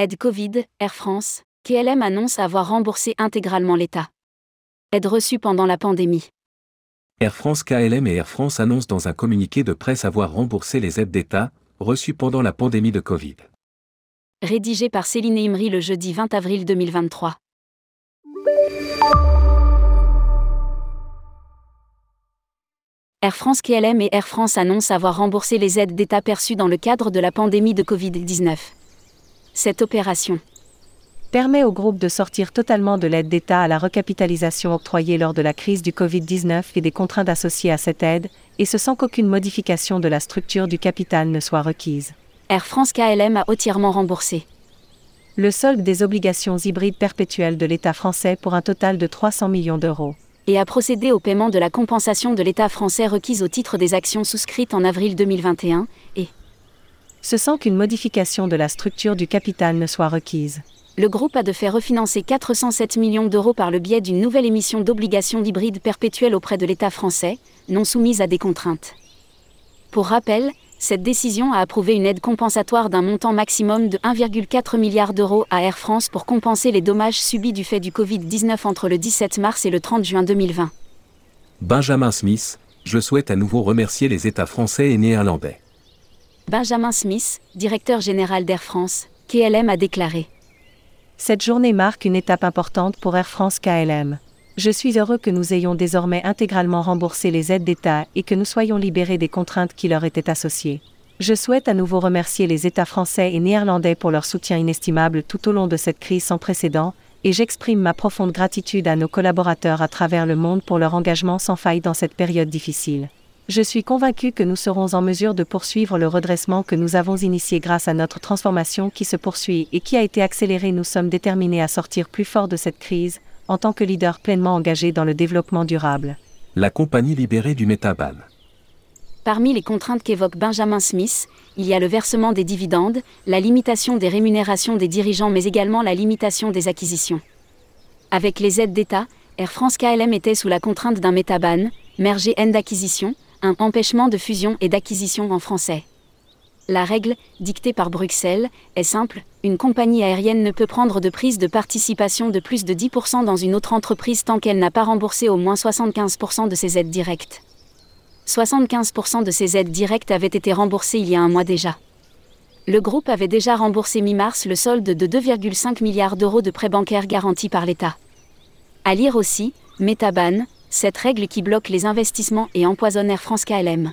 Aide Covid, Air France, KLM annonce avoir remboursé intégralement l'État. Aide reçue pendant la pandémie. Air France KLM et Air France annoncent dans un communiqué de presse avoir remboursé les aides d'État reçues pendant la pandémie de Covid. Rédigé par Céline Imri le jeudi 20 avril 2023. Air France KLM et Air France annoncent avoir remboursé les aides d'État perçues dans le cadre de la pandémie de Covid-19. Cette opération permet au groupe de sortir totalement de l'aide d'État à la recapitalisation octroyée lors de la crise du Covid-19 et des contraintes associées à cette aide, et ce sans qu'aucune modification de la structure du capital ne soit requise. Air France KLM a entièrement remboursé. Le solde des obligations hybrides perpétuelles de l'État français pour un total de 300 millions d'euros. Et a procédé au paiement de la compensation de l'État français requise au titre des actions souscrites en avril 2021, et ce sans qu'une modification de la structure du capital ne soit requise le groupe a de fait refinancer 407 millions d'euros par le biais d'une nouvelle émission d'obligations hybrides perpétuelles auprès de l'État français, non soumise à des contraintes. Pour rappel, cette décision a approuvé une aide compensatoire d'un montant maximum de 1,4 milliard d'euros à Air France pour compenser les dommages subis du fait du Covid-19 entre le 17 mars et le 30 juin 2020. Benjamin Smith, je souhaite à nouveau remercier les États français et néerlandais. Benjamin Smith, directeur général d'Air France, KLM a déclaré. Cette journée marque une étape importante pour Air France KLM. Je suis heureux que nous ayons désormais intégralement remboursé les aides d'État et que nous soyons libérés des contraintes qui leur étaient associées. Je souhaite à nouveau remercier les États français et néerlandais pour leur soutien inestimable tout au long de cette crise sans précédent, et j'exprime ma profonde gratitude à nos collaborateurs à travers le monde pour leur engagement sans faille dans cette période difficile. Je suis convaincu que nous serons en mesure de poursuivre le redressement que nous avons initié grâce à notre transformation qui se poursuit et qui a été accélérée. Nous sommes déterminés à sortir plus fort de cette crise, en tant que leader pleinement engagé dans le développement durable. La compagnie libérée du métaban. Parmi les contraintes qu'évoque Benjamin Smith, il y a le versement des dividendes, la limitation des rémunérations des dirigeants mais également la limitation des acquisitions. Avec les aides d'État, Air France KLM était sous la contrainte d'un métaban, mergé N d'acquisition, un empêchement de fusion et d'acquisition en français. La règle, dictée par Bruxelles, est simple, une compagnie aérienne ne peut prendre de prise de participation de plus de 10% dans une autre entreprise tant qu'elle n'a pas remboursé au moins 75% de ses aides directes. 75% de ses aides directes avaient été remboursées il y a un mois déjà. Le groupe avait déjà remboursé mi-mars le solde de 2,5 milliards d'euros de prêts bancaires garantis par l'État. À lire aussi, Metaban, cette règle qui bloque les investissements et empoisonne Air France KLM.